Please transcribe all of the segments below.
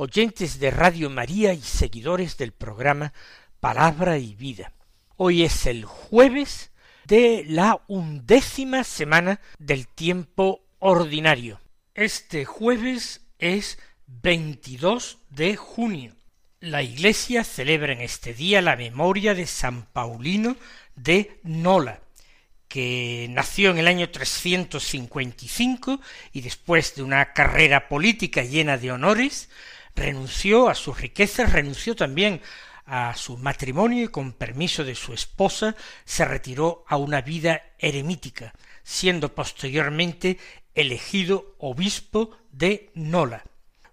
oyentes de Radio María y seguidores del programa Palabra y Vida. Hoy es el jueves de la undécima semana del tiempo ordinario. Este jueves es 22 de junio la Iglesia celebra en este día la memoria de San Paulino de Nola, que nació en el año 355 y después de una carrera política llena de honores, renunció a sus riquezas, renunció también a su matrimonio y con permiso de su esposa se retiró a una vida eremítica, siendo posteriormente elegido obispo de Nola.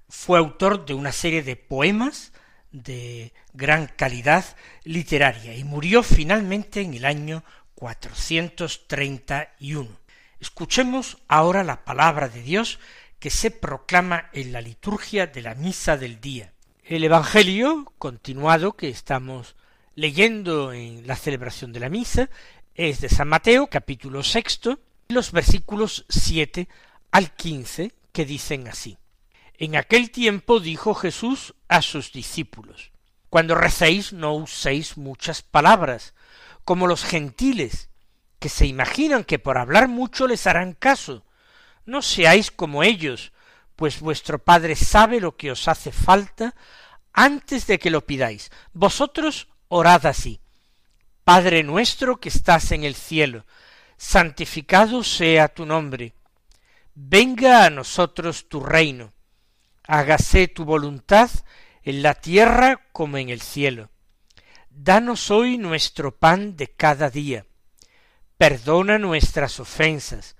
Fue autor de una serie de poemas de gran calidad literaria y murió finalmente en el año 431. Escuchemos ahora la palabra de Dios que se proclama en la liturgia de la misa del día. El Evangelio continuado que estamos leyendo en la celebración de la misa es de San Mateo capítulo sexto, los versículos siete al quince que dicen así. En aquel tiempo dijo Jesús a sus discípulos, Cuando recéis no uséis muchas palabras, como los gentiles, que se imaginan que por hablar mucho les harán caso. No seáis como ellos, pues vuestro Padre sabe lo que os hace falta antes de que lo pidáis. Vosotros orad así. Padre nuestro que estás en el cielo, santificado sea tu nombre. Venga a nosotros tu reino hágase tu voluntad en la tierra como en el cielo. Danos hoy nuestro pan de cada día. Perdona nuestras ofensas,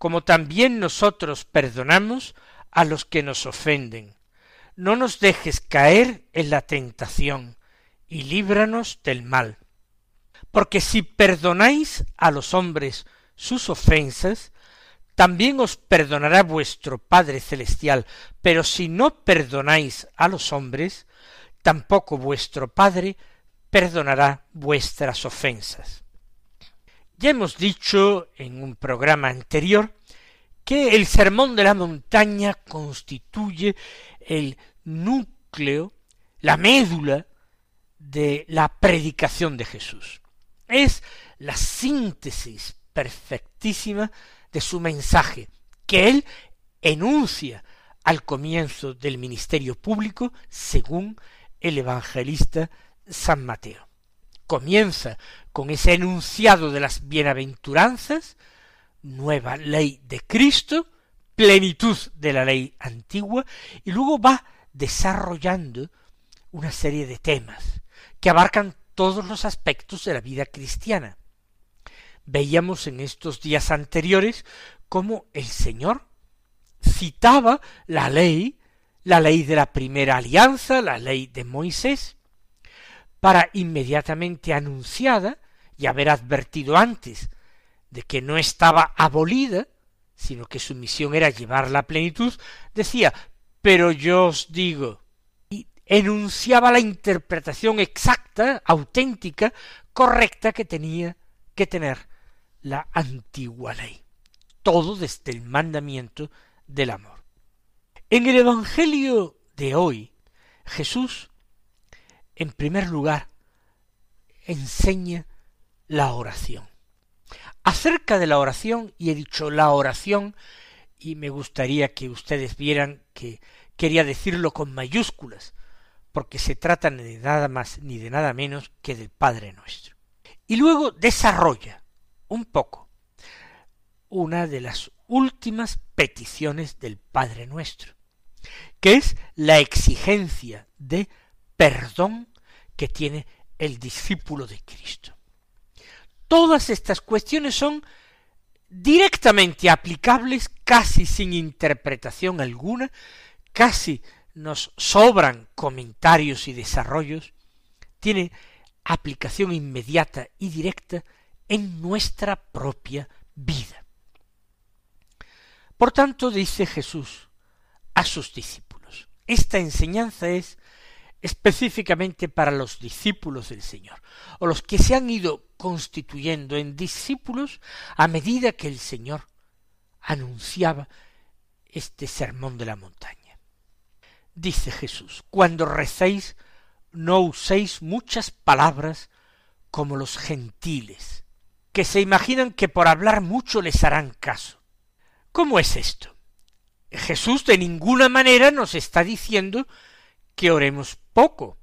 como también nosotros perdonamos a los que nos ofenden. No nos dejes caer en la tentación, y líbranos del mal. Porque si perdonáis a los hombres sus ofensas, también os perdonará vuestro Padre Celestial, pero si no perdonáis a los hombres, tampoco vuestro Padre perdonará vuestras ofensas. Ya hemos dicho en un programa anterior que el sermón de la montaña constituye el núcleo, la médula de la predicación de Jesús. Es la síntesis perfectísima de su mensaje, que él enuncia al comienzo del ministerio público según el evangelista San Mateo. Comienza con ese enunciado de las bienaventuranzas, nueva ley de Cristo, plenitud de la ley antigua, y luego va desarrollando una serie de temas que abarcan todos los aspectos de la vida cristiana, veíamos en estos días anteriores cómo el Señor citaba la ley, la ley de la primera alianza, la ley de Moisés, para inmediatamente anunciada y haber advertido antes de que no estaba abolida, sino que su misión era llevar la plenitud, decía, pero yo os digo, y enunciaba la interpretación exacta, auténtica, correcta que tenía que tener la antigua ley. Todo desde el mandamiento del amor. En el Evangelio de hoy, Jesús, en primer lugar, enseña la oración. Acerca de la oración, y he dicho la oración, y me gustaría que ustedes vieran que quería decirlo con mayúsculas, porque se trata de nada más ni de nada menos que del Padre nuestro. Y luego desarrolla un poco una de las últimas peticiones del Padre nuestro, que es la exigencia de perdón que tiene el discípulo de Cristo. Todas estas cuestiones son directamente aplicables, casi sin interpretación alguna, casi nos sobran comentarios y desarrollos tiene aplicación inmediata y directa en nuestra propia vida. Por tanto, dice Jesús a sus discípulos, esta enseñanza es específicamente para los discípulos del Señor, o los que se han ido constituyendo en discípulos a medida que el Señor anunciaba este sermón de la montaña. Dice Jesús, cuando recéis, no uséis muchas palabras como los gentiles, que se imaginan que por hablar mucho les harán caso. ¿Cómo es esto? Jesús de ninguna manera nos está diciendo que oremos poco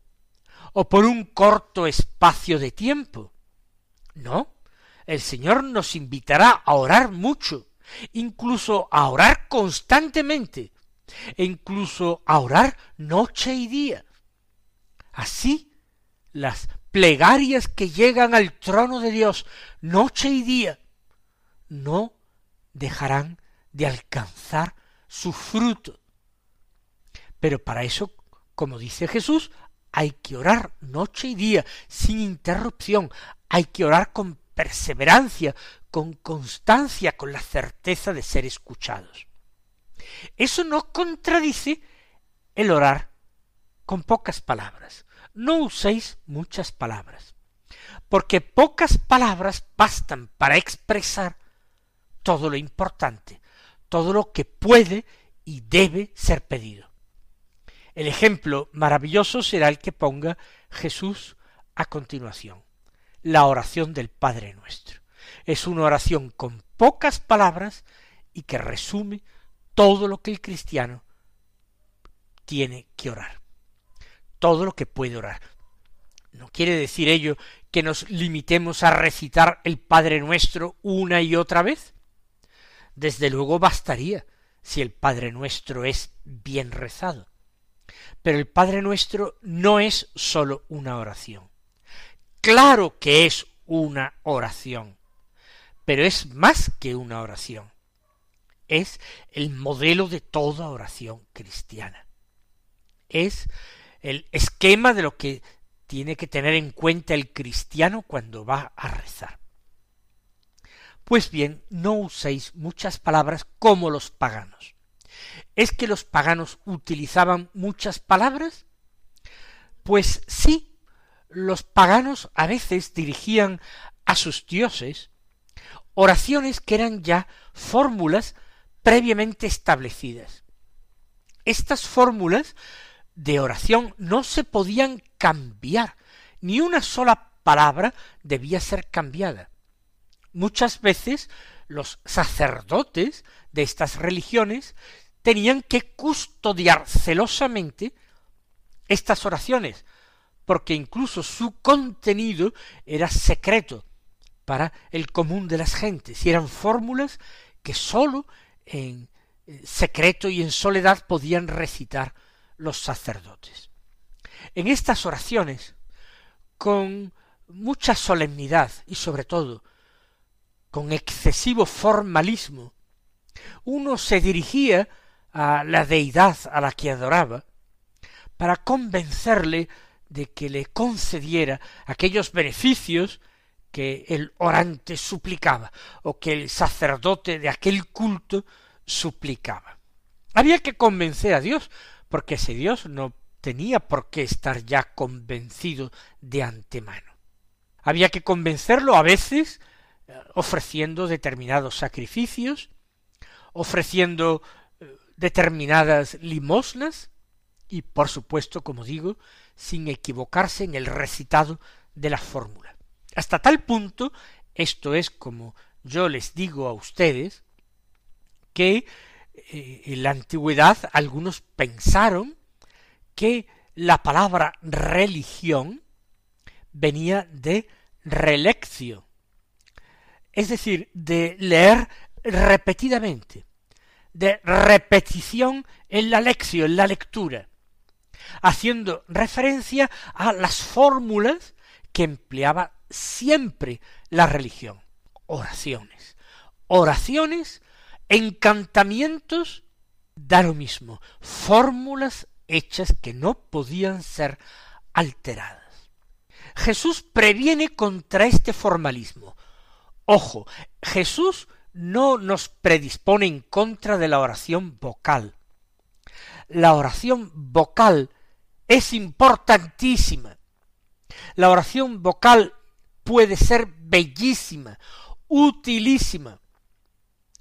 o por un corto espacio de tiempo. No, el Señor nos invitará a orar mucho, incluso a orar constantemente, e incluso a orar noche y día. Así, las plegarias que llegan al trono de Dios noche y día no dejarán de alcanzar su fruto. Pero para eso, como dice Jesús, hay que orar noche y día, sin interrupción, hay que orar con perseverancia, con constancia, con la certeza de ser escuchados. Eso no contradice el orar con pocas palabras. No uséis muchas palabras, porque pocas palabras bastan para expresar todo lo importante, todo lo que puede y debe ser pedido. El ejemplo maravilloso será el que ponga Jesús a continuación, la oración del Padre nuestro. Es una oración con pocas palabras y que resume todo lo que el cristiano tiene que orar, todo lo que puede orar. No quiere decir ello que nos limitemos a recitar el Padre nuestro una y otra vez, desde luego bastaría si el Padre nuestro es bien rezado. Pero el Padre nuestro no es sólo una oración. Claro que es una oración, pero es más que una oración. Es el modelo de toda oración cristiana. Es el esquema de lo que tiene que tener en cuenta el cristiano cuando va a rezar. Pues bien, no uséis muchas palabras como los paganos. ¿Es que los paganos utilizaban muchas palabras? Pues sí, los paganos a veces dirigían a sus dioses oraciones que eran ya fórmulas previamente establecidas. Estas fórmulas de oración no se podían cambiar, ni una sola palabra debía ser cambiada. Muchas veces los sacerdotes de estas religiones tenían que custodiar celosamente estas oraciones, porque incluso su contenido era secreto para el común de las gentes, y eran fórmulas que sólo en eh, secreto y en soledad podían recitar los sacerdotes. En estas oraciones, con mucha solemnidad y sobre todo con excesivo formalismo, uno se dirigía a la deidad a la que adoraba para convencerle de que le concediera aquellos beneficios que el orante suplicaba o que el sacerdote de aquel culto suplicaba. Había que convencer a Dios, porque ese Dios no tenía por qué estar ya convencido de antemano. Había que convencerlo a veces ofreciendo determinados sacrificios, ofreciendo eh, determinadas limosnas y, por supuesto, como digo, sin equivocarse en el recitado de la fórmula. Hasta tal punto, esto es como yo les digo a ustedes, que eh, en la antigüedad algunos pensaron que la palabra religión venía de releccio, es decir, de leer repetidamente, de repetición en la lección, en la lectura, haciendo referencia a las fórmulas que empleaba siempre la religión. Oraciones. Oraciones, encantamientos, da lo mismo. Fórmulas hechas que no podían ser alteradas. Jesús previene contra este formalismo. Ojo, Jesús no nos predispone en contra de la oración vocal. La oración vocal es importantísima. La oración vocal puede ser bellísima, utilísima.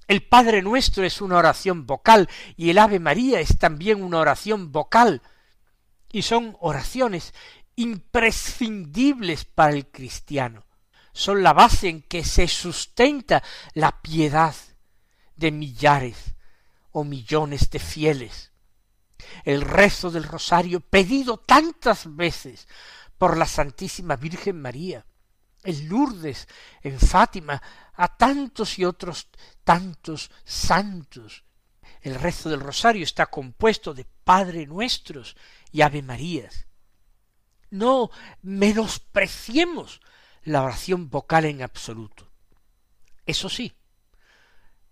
El Padre Nuestro es una oración vocal y el Ave María es también una oración vocal. Y son oraciones imprescindibles para el cristiano. Son la base en que se sustenta la piedad de millares o millones de fieles. El rezo del rosario pedido tantas veces por la Santísima Virgen María, en Lourdes, en Fátima, a tantos y otros tantos santos. El rezo del rosario está compuesto de Padre Nuestros y Ave Marías. No menospreciemos la oración vocal en absoluto. Eso sí,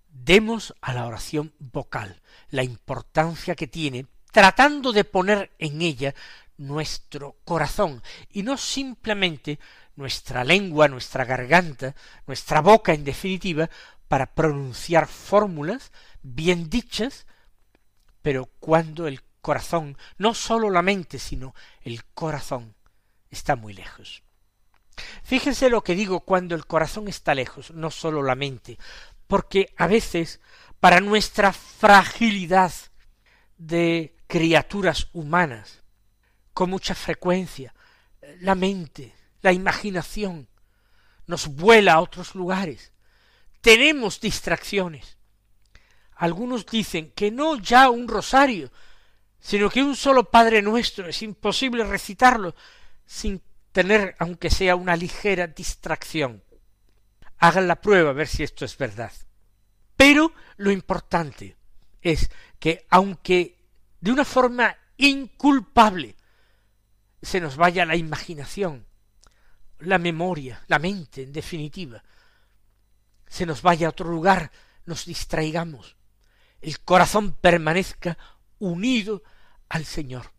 demos a la oración vocal la importancia que tiene tratando de poner en ella nuestro corazón y no simplemente nuestra lengua, nuestra garganta, nuestra boca en definitiva, para pronunciar fórmulas bien dichas, pero cuando el corazón, no sólo la mente, sino el corazón, está muy lejos. Fíjense lo que digo cuando el corazón está lejos, no sólo la mente, porque a veces, para nuestra fragilidad de criaturas humanas, con mucha frecuencia, la mente, la imaginación, nos vuela a otros lugares. Tenemos distracciones. Algunos dicen que no ya un rosario, sino que un solo Padre nuestro es imposible recitarlo sin tener, aunque sea una ligera distracción. Hagan la prueba a ver si esto es verdad. Pero lo importante es que, aunque de una forma inculpable se nos vaya la imaginación, la memoria, la mente, en definitiva, se nos vaya a otro lugar, nos distraigamos, el corazón permanezca unido al Señor.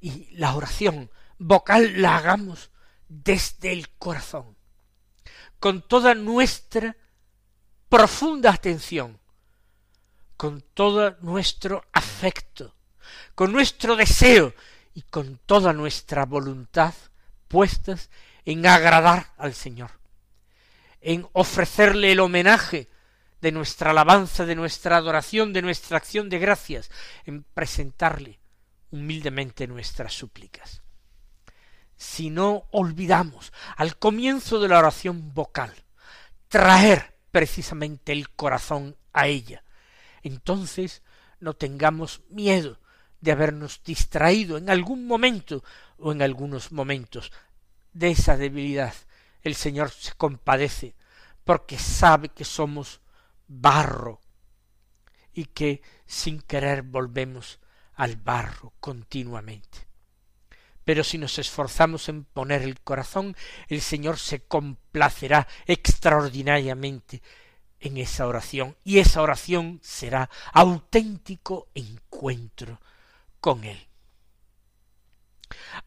Y la oración vocal la hagamos desde el corazón, con toda nuestra profunda atención, con todo nuestro afecto, con nuestro deseo y con toda nuestra voluntad puestas en agradar al Señor, en ofrecerle el homenaje de nuestra alabanza, de nuestra adoración, de nuestra acción de gracias, en presentarle humildemente nuestras súplicas. Si no olvidamos al comienzo de la oración vocal traer precisamente el corazón a ella, entonces no tengamos miedo de habernos distraído en algún momento o en algunos momentos de esa debilidad. El Señor se compadece porque sabe que somos barro y que sin querer volvemos al barro continuamente. Pero si nos esforzamos en poner el corazón, el Señor se complacerá extraordinariamente en esa oración, y esa oración será auténtico encuentro con Él.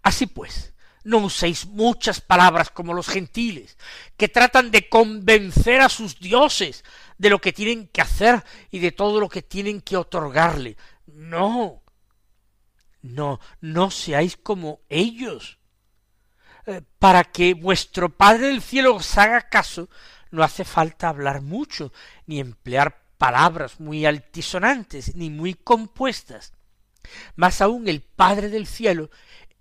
Así pues, no uséis muchas palabras como los gentiles, que tratan de convencer a sus dioses de lo que tienen que hacer y de todo lo que tienen que otorgarle. No, no, no seáis como ellos. Eh, para que vuestro Padre del cielo os haga caso, no hace falta hablar mucho, ni emplear palabras muy altisonantes, ni muy compuestas. Más aún el Padre del cielo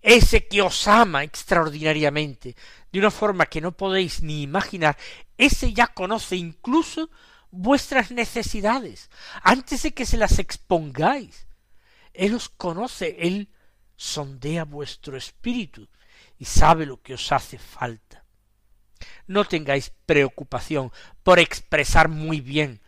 ese que os ama extraordinariamente, de una forma que no podéis ni imaginar, ese ya conoce incluso vuestras necesidades, antes de que se las expongáis. Él os conoce, Él sondea vuestro espíritu y sabe lo que os hace falta. No tengáis preocupación por expresar muy bien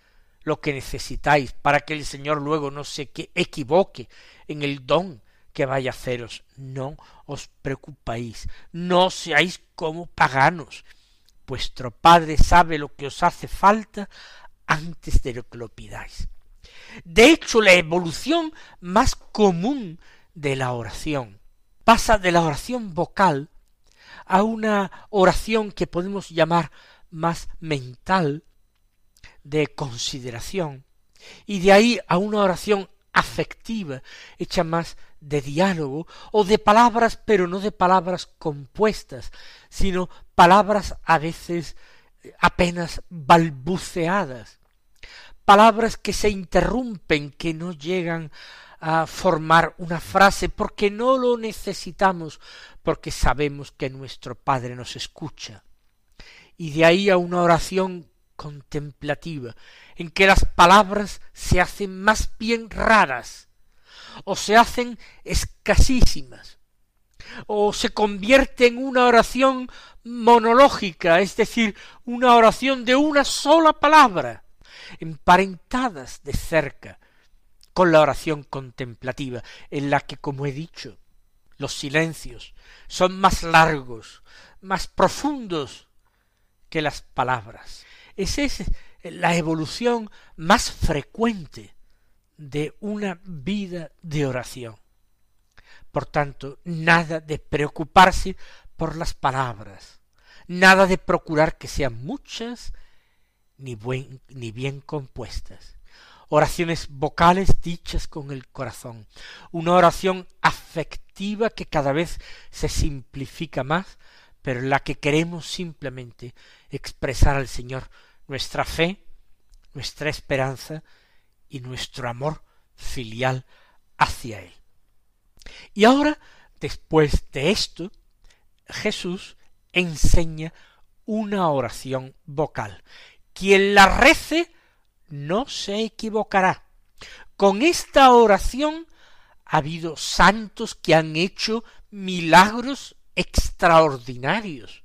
lo que necesitáis para que el Señor luego no se equivoque en el don que vaya a haceros. No os preocupéis, no seáis como paganos. Vuestro Padre sabe lo que os hace falta antes de lo que lo pidáis. De hecho, la evolución más común de la oración pasa de la oración vocal a una oración que podemos llamar más mental, de consideración, y de ahí a una oración afectiva, hecha más de diálogo, o de palabras, pero no de palabras compuestas, sino palabras a veces apenas balbuceadas, palabras que se interrumpen, que no llegan a formar una frase, porque no lo necesitamos, porque sabemos que nuestro Padre nos escucha. Y de ahí a una oración contemplativa, en que las palabras se hacen más bien raras, o se hacen escasísimas, o se convierte en una oración monológica, es decir, una oración de una sola palabra, emparentadas de cerca con la oración contemplativa, en la que, como he dicho, los silencios son más largos, más profundos que las palabras. Esa es la evolución más frecuente de una vida de oración. Por tanto, nada de preocuparse por las palabras, nada de procurar que sean muchas ni, buen, ni bien compuestas. Oraciones vocales dichas con el corazón, una oración afectiva que cada vez se simplifica más, pero en la que queremos simplemente expresar al Señor nuestra fe, nuestra esperanza y nuestro amor filial hacia Él. Y ahora, después de esto, Jesús enseña una oración vocal. Quien la rece no se equivocará. Con esta oración ha habido santos que han hecho milagros extraordinarios.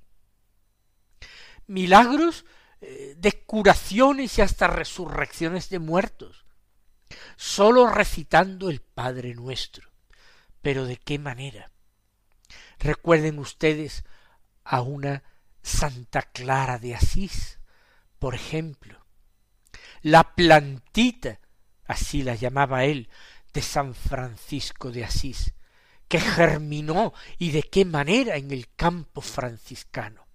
Milagros eh, de curaciones y hasta resurrecciones de muertos. Sólo recitando el Padre nuestro. Pero ¿de qué manera? Recuerden ustedes a una Santa Clara de Asís, por ejemplo, la plantita, así la llamaba él, de San Francisco de Asís, que germinó y de qué manera en el campo franciscano.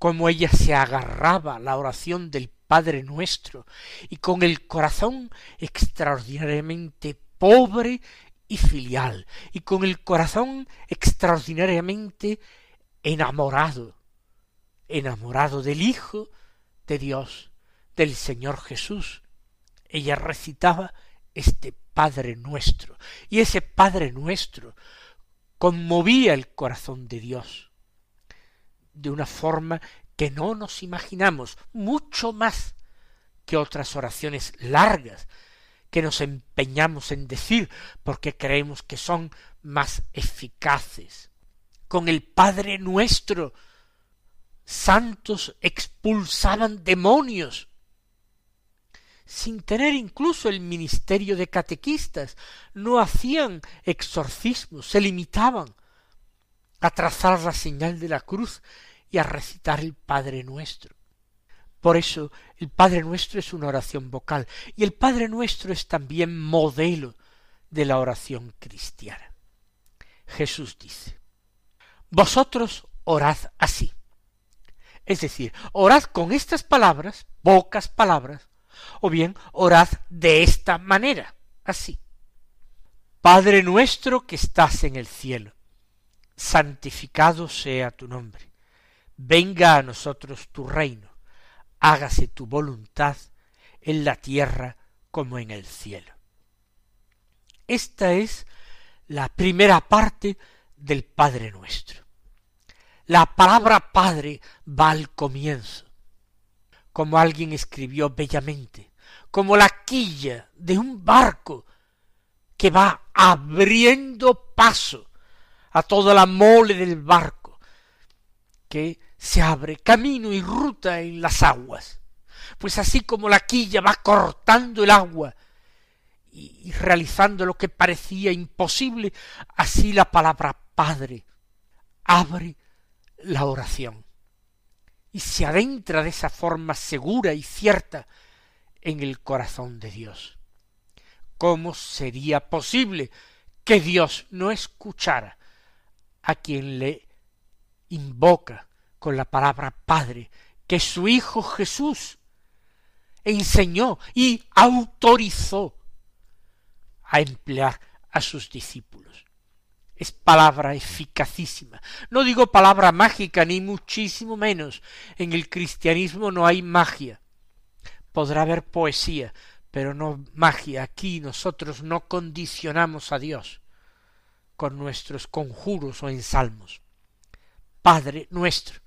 Como ella se agarraba a la oración del Padre nuestro y con el corazón extraordinariamente pobre y filial, y con el corazón extraordinariamente enamorado, enamorado del Hijo de Dios, del Señor Jesús. Ella recitaba este Padre nuestro, y ese Padre nuestro conmovía el corazón de Dios de una forma que no nos imaginamos, mucho más que otras oraciones largas que nos empeñamos en decir porque creemos que son más eficaces. Con el Padre nuestro, santos expulsaban demonios, sin tener incluso el ministerio de catequistas, no hacían exorcismos, se limitaban a trazar la señal de la cruz y a recitar el Padre nuestro. Por eso el Padre Nuestro es una oración vocal y el Padre Nuestro es también modelo de la oración cristiana. Jesús dice, Vosotros orad así. Es decir, orad con estas palabras, pocas palabras, o bien orad de esta manera, así. Padre nuestro que estás en el cielo, santificado sea tu nombre, venga a nosotros tu reino hágase tu voluntad en la tierra como en el cielo. Esta es la primera parte del Padre nuestro. La palabra Padre va al comienzo, como alguien escribió bellamente, como la quilla de un barco que va abriendo paso a toda la mole del barco, que se abre camino y ruta en las aguas. Pues así como la quilla va cortando el agua y, realizando lo que parecía imposible, así la palabra Padre abre la oración y se adentra de esa forma segura y cierta en el corazón de Dios. ¿Cómo sería posible que Dios no escuchara a quien le invoca con la palabra Padre, que su Hijo Jesús enseñó y autorizó a emplear a sus discípulos. Es palabra eficacísima. No digo palabra mágica, ni muchísimo menos. En el cristianismo no hay magia. Podrá haber poesía, pero no magia. Aquí nosotros no condicionamos a Dios con nuestros conjuros o ensalmos. Padre nuestro,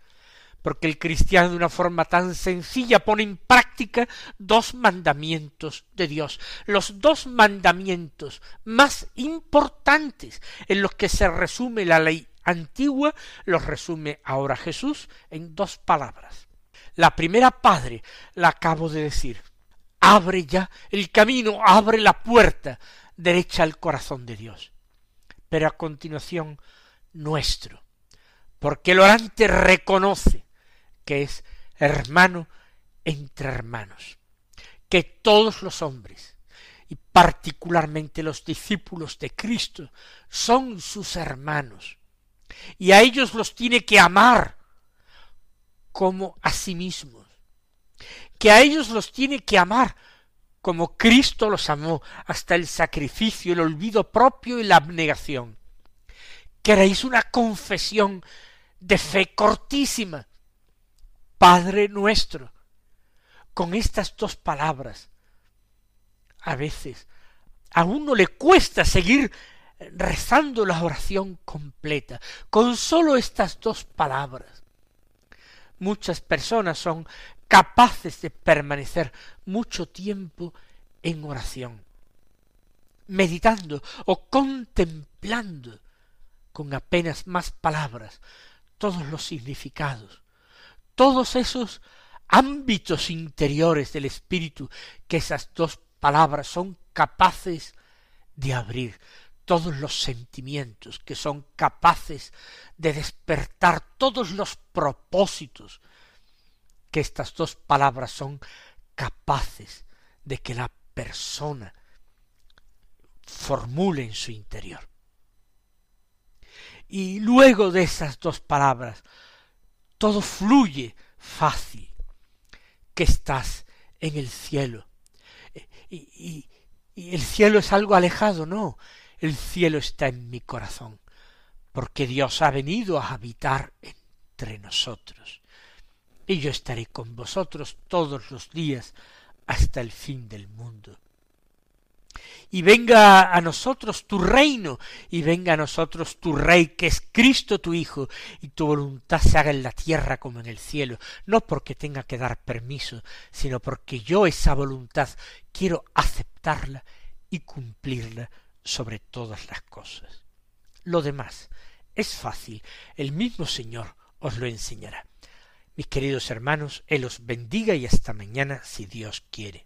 porque el cristiano de una forma tan sencilla pone en práctica dos mandamientos de Dios, los dos mandamientos más importantes en los que se resume la ley antigua, los resume ahora Jesús en dos palabras. La primera, Padre, la acabo de decir. Abre ya el camino, abre la puerta derecha al corazón de Dios. Pero a continuación, nuestro, porque el orante reconoce que es hermano entre hermanos, que todos los hombres, y particularmente los discípulos de Cristo, son sus hermanos, y a ellos los tiene que amar como a sí mismos, que a ellos los tiene que amar como Cristo los amó hasta el sacrificio, el olvido propio y la abnegación. Queréis una confesión de fe cortísima, Padre nuestro. Con estas dos palabras, a veces a uno le cuesta seguir rezando la oración completa, con sólo estas dos palabras. Muchas personas son capaces de permanecer mucho tiempo en oración, meditando o contemplando con apenas más palabras todos los significados todos esos ámbitos interiores del espíritu que esas dos palabras son capaces de abrir, todos los sentimientos que son capaces de despertar todos los propósitos que estas dos palabras son capaces de que la persona formule en su interior. Y luego de esas dos palabras todo fluye fácil, que estás en el cielo. Y, y, el cielo es algo alejado, no, el cielo está en mi corazón, porque Dios ha venido a habitar entre nosotros. Y yo estaré con vosotros todos los días hasta el fin del mundo y venga a nosotros tu reino, y venga a nosotros tu rey, que es Cristo tu Hijo, y tu voluntad se haga en la tierra como en el cielo, no porque tenga que dar permiso, sino porque yo esa voluntad quiero aceptarla y cumplirla sobre todas las cosas. Lo demás es fácil, el mismo Señor os lo enseñará. Mis queridos hermanos, Él os bendiga y hasta mañana si Dios quiere.